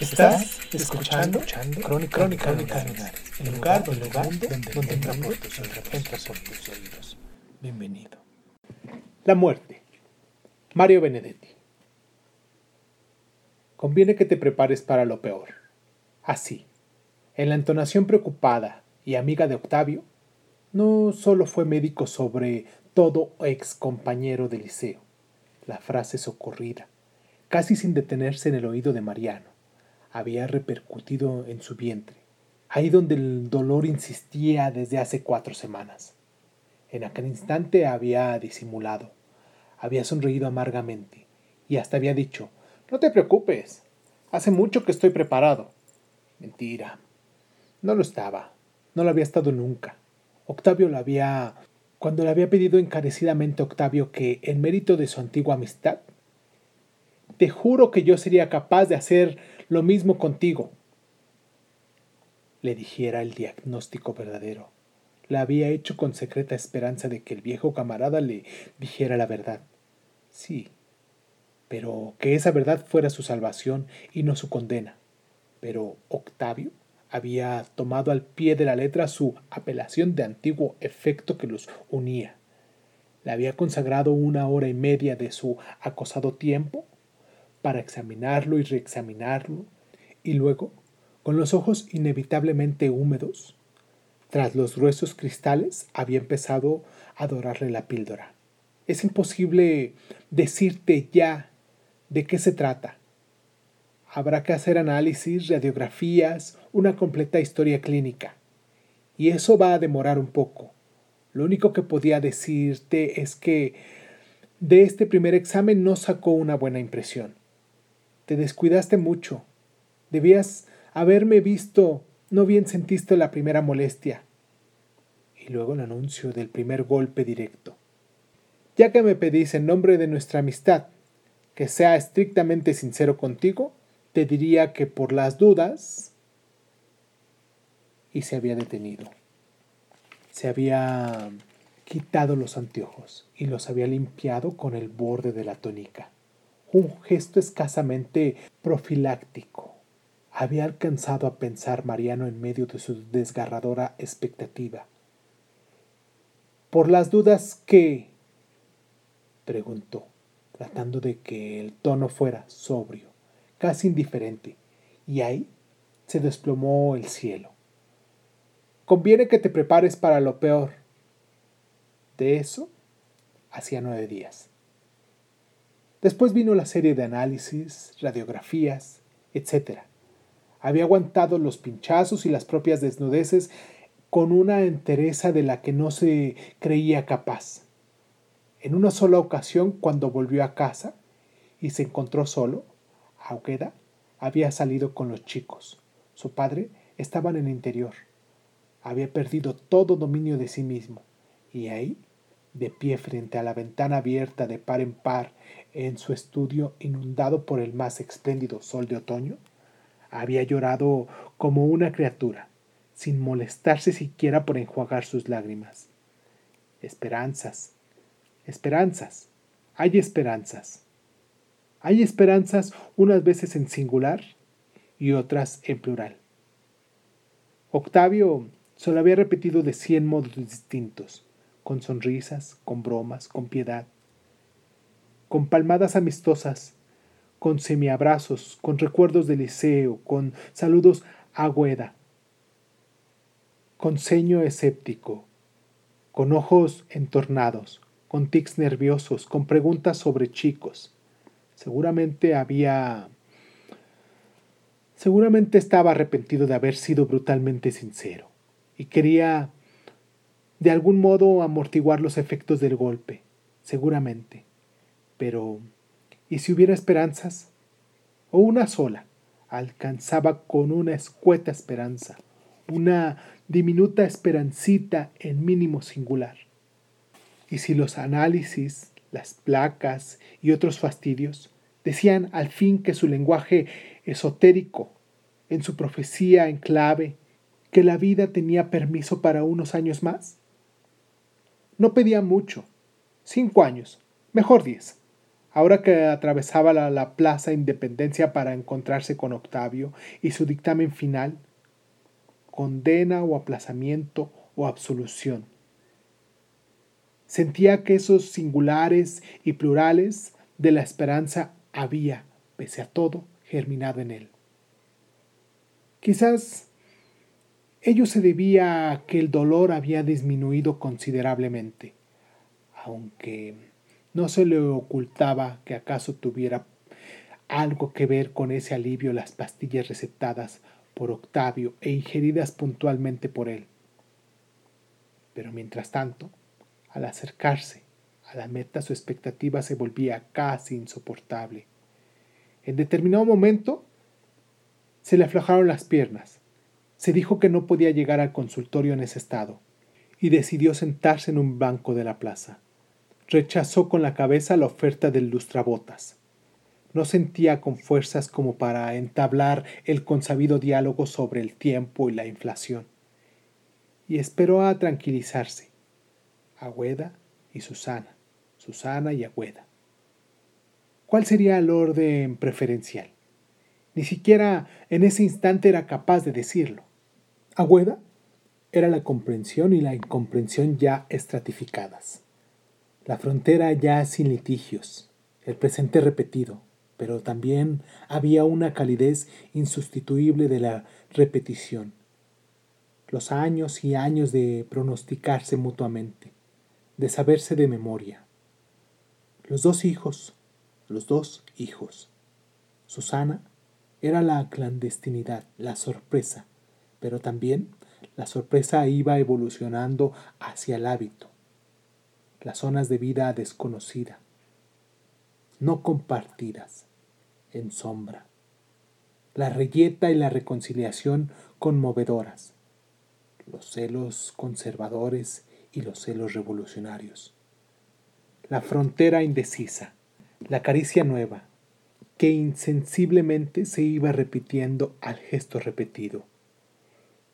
Estás escuchando, Crónica, Crónica Lunares, el lugar, el lugar donde, donde entra por tus oídos, por tus oídos. Bienvenido. La muerte. Mario Benedetti. Conviene que te prepares para lo peor. Así, en la entonación preocupada y amiga de Octavio, no solo fue médico sobre todo ex compañero de liceo, la frase socorrida, casi sin detenerse en el oído de Mariano había repercutido en su vientre, ahí donde el dolor insistía desde hace cuatro semanas. En aquel instante había disimulado, había sonreído amargamente y hasta había dicho, no te preocupes, hace mucho que estoy preparado. Mentira, no lo estaba, no lo había estado nunca. Octavio lo había... Cuando le había pedido encarecidamente a Octavio que, en mérito de su antigua amistad, te juro que yo sería capaz de hacer lo mismo contigo. Le dijera el diagnóstico verdadero. La había hecho con secreta esperanza de que el viejo camarada le dijera la verdad. Sí, pero que esa verdad fuera su salvación y no su condena. Pero Octavio había tomado al pie de la letra su apelación de antiguo efecto que los unía. Le había consagrado una hora y media de su acosado tiempo para examinarlo y reexaminarlo, y luego, con los ojos inevitablemente húmedos, tras los gruesos cristales, había empezado a dorarle la píldora. Es imposible decirte ya de qué se trata. Habrá que hacer análisis, radiografías, una completa historia clínica. Y eso va a demorar un poco. Lo único que podía decirte es que de este primer examen no sacó una buena impresión. Te descuidaste mucho. Debías haberme visto. No bien sentiste la primera molestia. Y luego el anuncio del primer golpe directo. Ya que me pedís en nombre de nuestra amistad que sea estrictamente sincero contigo, te diría que por las dudas... Y se había detenido. Se había quitado los anteojos y los había limpiado con el borde de la tónica un gesto escasamente profiláctico. Había alcanzado a pensar Mariano en medio de su desgarradora expectativa. Por las dudas que... preguntó, tratando de que el tono fuera sobrio, casi indiferente, y ahí se desplomó el cielo. Conviene que te prepares para lo peor. De eso hacía nueve días. Después vino la serie de análisis, radiografías, etc. Había aguantado los pinchazos y las propias desnudeces con una entereza de la que no se creía capaz. En una sola ocasión, cuando volvió a casa y se encontró solo, Augueda había salido con los chicos. Su padre estaba en el interior. Había perdido todo dominio de sí mismo. Y ahí, de pie frente a la ventana abierta de par en par en su estudio inundado por el más espléndido sol de otoño, había llorado como una criatura, sin molestarse siquiera por enjuagar sus lágrimas. Esperanzas, esperanzas, hay esperanzas. Hay esperanzas unas veces en singular y otras en plural. Octavio se lo había repetido de cien modos distintos, con sonrisas, con bromas, con piedad, con palmadas amistosas, con semiabrazos, con recuerdos del liceo, con saludos a Gueda, con ceño escéptico, con ojos entornados, con tics nerviosos, con preguntas sobre chicos. Seguramente había... Seguramente estaba arrepentido de haber sido brutalmente sincero y quería de algún modo amortiguar los efectos del golpe, seguramente Pero, ¿y si hubiera esperanzas? O una sola, alcanzaba con una escueta esperanza, una diminuta esperancita en mínimo singular. Y si los análisis, las placas y otros fastidios decían al fin que su lenguaje esotérico, en su profecía en clave, que la vida tenía permiso para unos años más? No pedía mucho, cinco años, mejor diez. Ahora que atravesaba la, la, Plaza Independencia para encontrarse con Octavio y su dictamen final, condena o aplazamiento o absolución. Sentía que esos singulares y plurales de la esperanza había, pese a todo, germinado en él. Quizás ello se debía a que el dolor había disminuido considerablemente, aunque no se le ocultaba que acaso tuviera algo que ver con ese alivio las pastillas recetadas por Octavio e ingeridas puntualmente por él. Pero mientras tanto, al acercarse a la meta su expectativa se volvía casi insoportable. En determinado momento se le aflojaron las piernas. Se dijo que no podía llegar al consultorio en ese estado y decidió sentarse en un banco de la plaza. Rechazó con la cabeza la oferta del lustrabotas. No sentía con fuerzas como para entablar el consabido diálogo sobre el tiempo y la inflación. Y esperó a tranquilizarse. Agüeda y Susana, Susana y Agüeda. ¿Cuál sería el orden preferencial? Ni siquiera en ese instante era capaz de decirlo. Agüeda era la comprensión y la incomprensión ya estratificadas. La frontera ya sin litigios, el presente repetido, pero también había una calidez insustituible de la repetición. Los años y años de pronosticarse mutuamente, de saberse de memoria. Los dos hijos, los dos hijos. Susana era la clandestinidad, la sorpresa, pero también la sorpresa iba evolucionando hacia el hábito, las zonas de vida desconocida, no compartidas, en sombra. La reyeta y la reconciliación conmovedoras, los celos conservadores y los celos revolucionarios. La frontera indecisa, la caricia nueva, que insensiblemente se iba repitiendo al gesto repetido.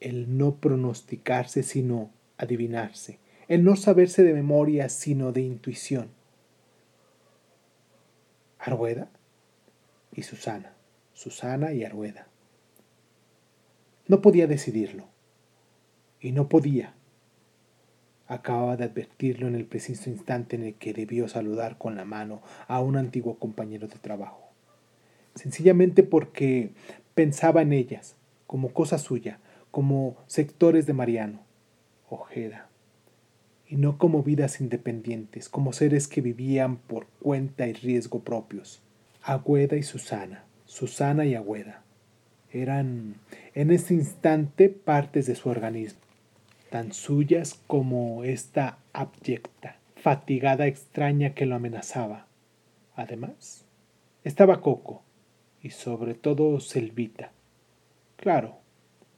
El no pronosticarse sino adivinarse, el no saberse de memoria sino de intuición. Argueda y Susana, Susana y Arueda. No podía decidirlo, y no podía. Acababa de advertirlo en el preciso instante en el que debió saludar con la mano a un antiguo compañero de trabajo, sencillamente porque pensaba en ellas, como cosa suya, como sectores de Mariano, Ojeda, y no como vidas independientes, como seres que vivían por cuenta y riesgo propios. Agüeda y Susana, Susana y Agüeda, eran en ese instante partes de su organismo, tan suyas como esta abyecta, fatigada extraña que lo amenazaba. Además, estaba Coco y sobre todo Selvita. Claro,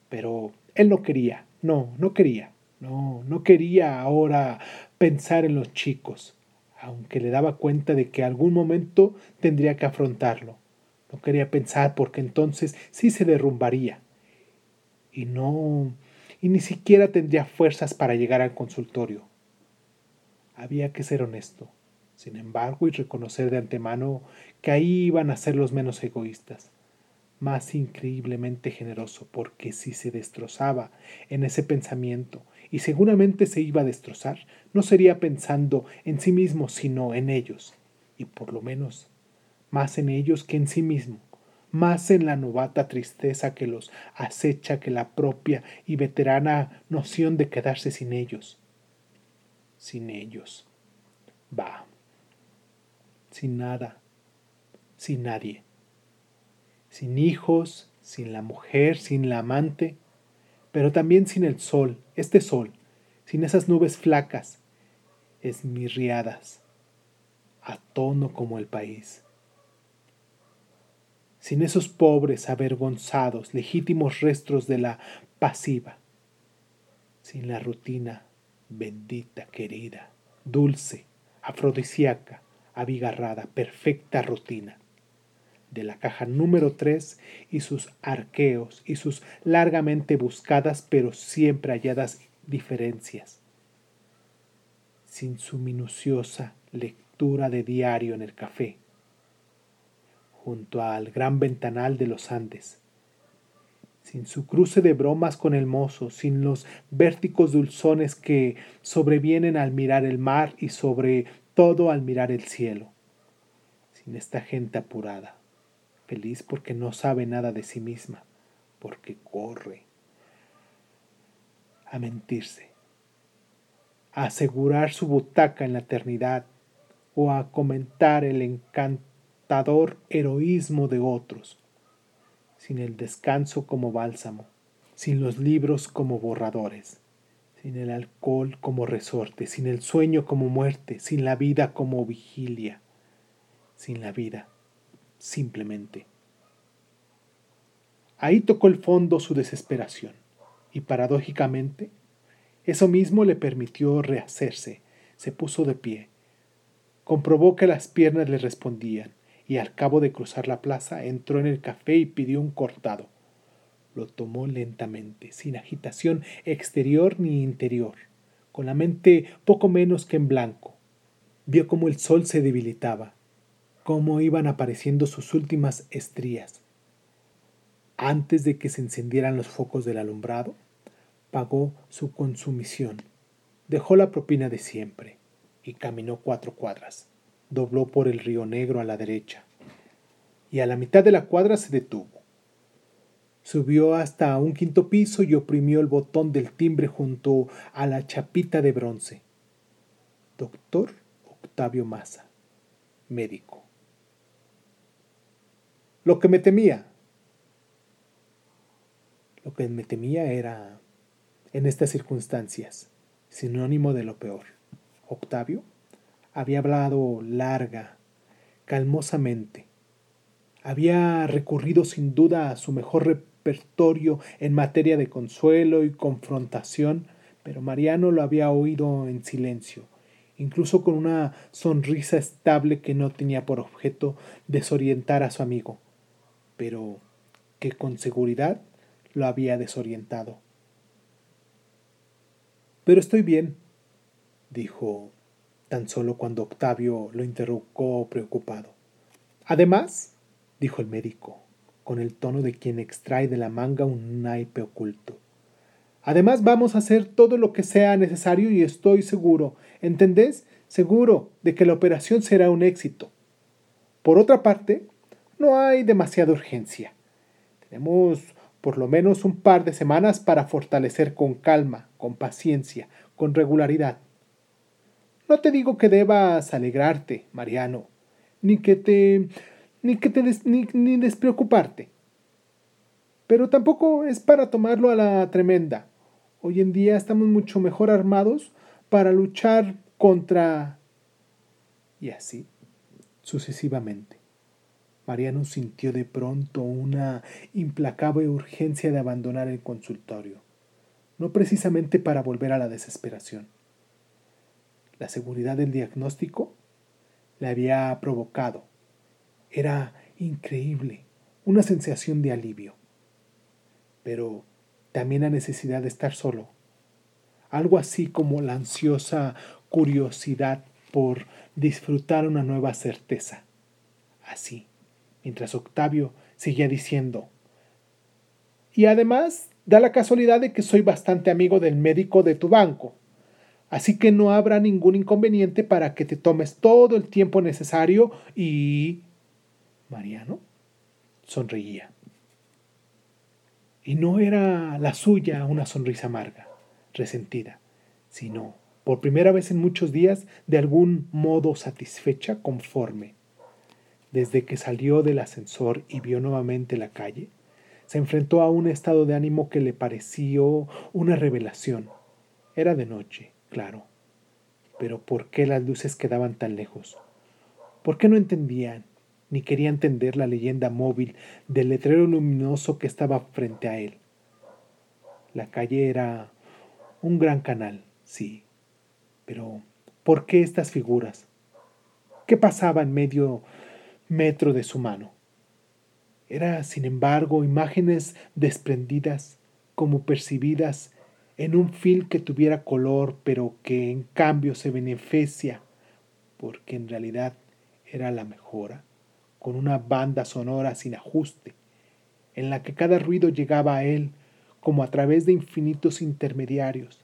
pero él no quería, no, no quería, no, no quería ahora pensar en los chicos, aunque le daba cuenta de que algún momento tendría que afrontarlo. No quería pensar porque entonces sí se derrumbaría. Y no, y ni siquiera tendría fuerzas para llegar al consultorio. Había que ser honesto, sin embargo, y reconocer de antemano que ahí iban a ser los menos egoístas, más increíblemente generoso, porque si se destrozaba en ese pensamiento y seguramente se iba a destrozar, no sería pensando en sí mismo, sino en ellos, y por lo menos más en ellos que en sí mismo, más en la novata tristeza que los acecha que la propia y veterana noción de quedarse sin ellos. Sin ellos. Va. Sin nada. Sin nadie. Sin hijos, sin la mujer, sin la amante, pero también sin el sol, este sol, sin esas nubes flacas, esmirriadas, a tono como el país. Sin esos pobres, avergonzados, legítimos restos de la pasiva, sin la rutina bendita, querida, dulce, afrodisíaca, abigarrada, perfecta rutina. De la caja número 3 y sus arqueos y sus largamente buscadas pero siempre halladas diferencias, sin su minuciosa lectura de diario en el café, junto al gran ventanal de los Andes, sin su cruce de bromas con el mozo, sin los vérticos dulzones que sobrevienen al mirar el mar y sobre todo al mirar el cielo, sin esta gente apurada feliz porque no sabe nada de sí misma, porque corre a mentirse, a asegurar su butaca en la eternidad o a comentar el encantador heroísmo de otros, sin el descanso como bálsamo, sin los libros como borradores, sin el alcohol como resorte, sin el sueño como muerte, sin la vida como vigilia, sin la vida simplemente. Ahí tocó el fondo su desesperación, y paradójicamente, eso mismo le permitió rehacerse, se puso de pie, comprobó que las piernas le respondían, y al cabo de cruzar la plaza entró en el café y pidió un cortado. Lo tomó lentamente, sin agitación exterior ni interior, con la mente poco menos que en blanco. Vio cómo el sol se debilitaba, cómo iban apareciendo sus últimas estrías. Antes de que se encendieran los focos del alumbrado, pagó su consumición, dejó la propina de siempre y caminó cuatro cuadras. Dobló por el río Negro a la derecha y a la mitad de la cuadra se detuvo. Subió hasta un quinto piso y oprimió el botón del timbre junto a la chapita de bronce. Doctor Octavio Maza, médico. Lo que me temía. Lo que me temía era, en estas circunstancias, sinónimo de lo peor. Octavio había hablado larga, calmosamente. Había recurrido sin duda a su mejor en materia de consuelo y confrontación, pero Mariano lo había oído en silencio, incluso con una sonrisa estable que no tenía por objeto desorientar a su amigo pero que con seguridad lo había desorientado. Pero estoy bien, dijo tan solo cuando Octavio lo interrogó preocupado. Además, dijo el médico, con el tono de quien extrae de la manga un naipe oculto. Además vamos a hacer todo lo que sea necesario y estoy seguro, ¿entendés? Seguro de que la operación será un éxito. Por otra parte, no hay demasiada urgencia. Tenemos por lo menos un par de semanas para fortalecer con calma, con paciencia, con regularidad. No te digo que debas alegrarte, Mariano, ni que te ni que te ni, ni despreocuparte. Pero tampoco es para tomarlo a la tremenda. Hoy en día estamos mucho mejor armados para luchar contra y así sucesivamente. Mariano sintió de pronto una implacable urgencia de abandonar el consultorio, no precisamente para volver a la desesperación. La seguridad del diagnóstico le había provocado. Era increíble, una sensación de alivio. Pero también la necesidad de estar solo. Algo así como la ansiosa curiosidad por disfrutar una nueva certeza. Así mientras Octavio seguía diciendo, y además da la casualidad de que soy bastante amigo del médico de tu banco, así que no habrá ningún inconveniente para que te tomes todo el tiempo necesario y... Mariano sonreía. Y no era la suya una sonrisa amarga, resentida, sino, por primera vez en muchos días, de algún modo satisfecha, conforme desde que salió del ascensor y vio nuevamente la calle, se enfrentó a un estado de ánimo que le pareció una revelación. Era de noche, claro. Pero ¿por qué las luces quedaban tan lejos? ¿Por qué no entendían ni quería entender la leyenda móvil del letrero luminoso que estaba frente a él? La calle era un gran canal, sí, pero ¿por qué estas figuras? ¿Qué pasaba en medio metro de su mano? Era, sin embargo, imágenes desprendidas, como percibidas en un fil que tuviera color, pero que en cambio se beneficia, porque en realidad era la mejora, con una banda sonora sin ajuste, en la que cada ruido llegaba a él como a través de infinitos intermediarios,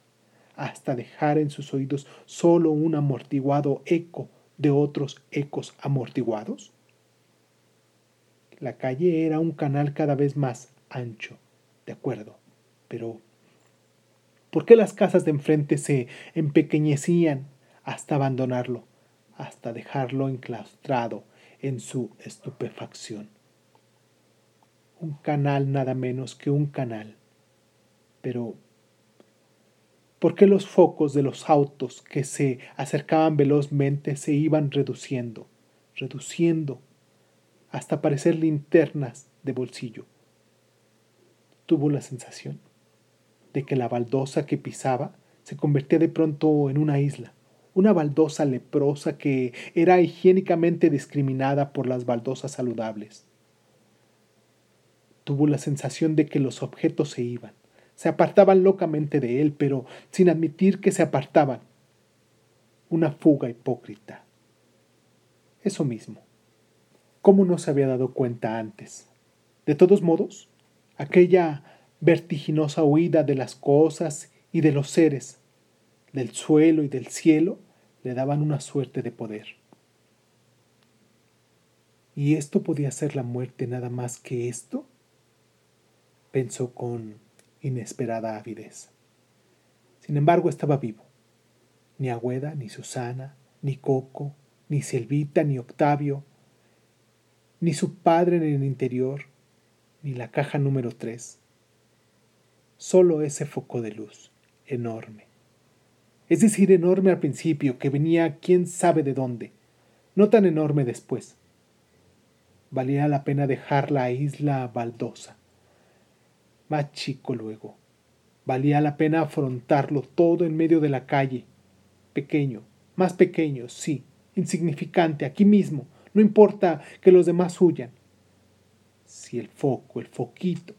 hasta dejar en sus oídos solo un amortiguado eco de otros ecos amortiguados? La calle era un canal cada vez más ancho, de acuerdo, pero ¿por qué las casas de enfrente se empequeñecían hasta abandonarlo, hasta dejarlo enclaustrado en su estupefacción? Un canal nada menos que un canal, pero ¿por qué los focos de los autos que se acercaban velozmente se iban reduciendo, reduciendo, hasta parecer linternas de bolsillo. Tuvo la sensación de que la baldosa que pisaba se convertía de pronto en una isla, una baldosa leprosa que era higiénicamente discriminada por las baldosas saludables. Tuvo la sensación de que los objetos se iban, se apartaban locamente de él, pero sin admitir que se apartaban. Una fuga hipócrita. Eso mismo. ¿Cómo no se había dado cuenta antes? De todos modos, aquella vertiginosa huida de las cosas y de los seres, del suelo y del cielo, le daban una suerte de poder. ¿Y esto podía ser la muerte nada más que esto? pensó con inesperada avidez. Sin embargo, estaba vivo. Ni Agüeda, ni Susana, ni Coco, ni Silvita, ni Octavio, ni su padre en el interior, ni la caja número 3. Solo ese foco de luz, enorme. Es decir, enorme al principio, que venía quién sabe de dónde, no tan enorme después. Valía la pena dejar la isla baldosa. Más chico luego. Valía la pena afrontarlo todo en medio de la calle. Pequeño, más pequeño, sí, insignificante, aquí mismo, no importa que los demás huyan. Si el foco, el foquito,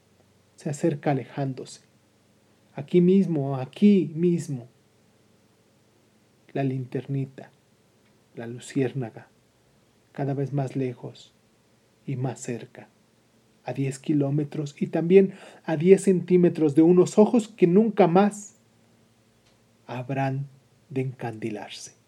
se acerca alejándose. Aquí mismo, aquí mismo. La linternita, la luciérnaga, cada vez más lejos y más cerca, a 10 kilómetros y también a 10 centímetros de unos ojos que nunca más habrán de encandilarse.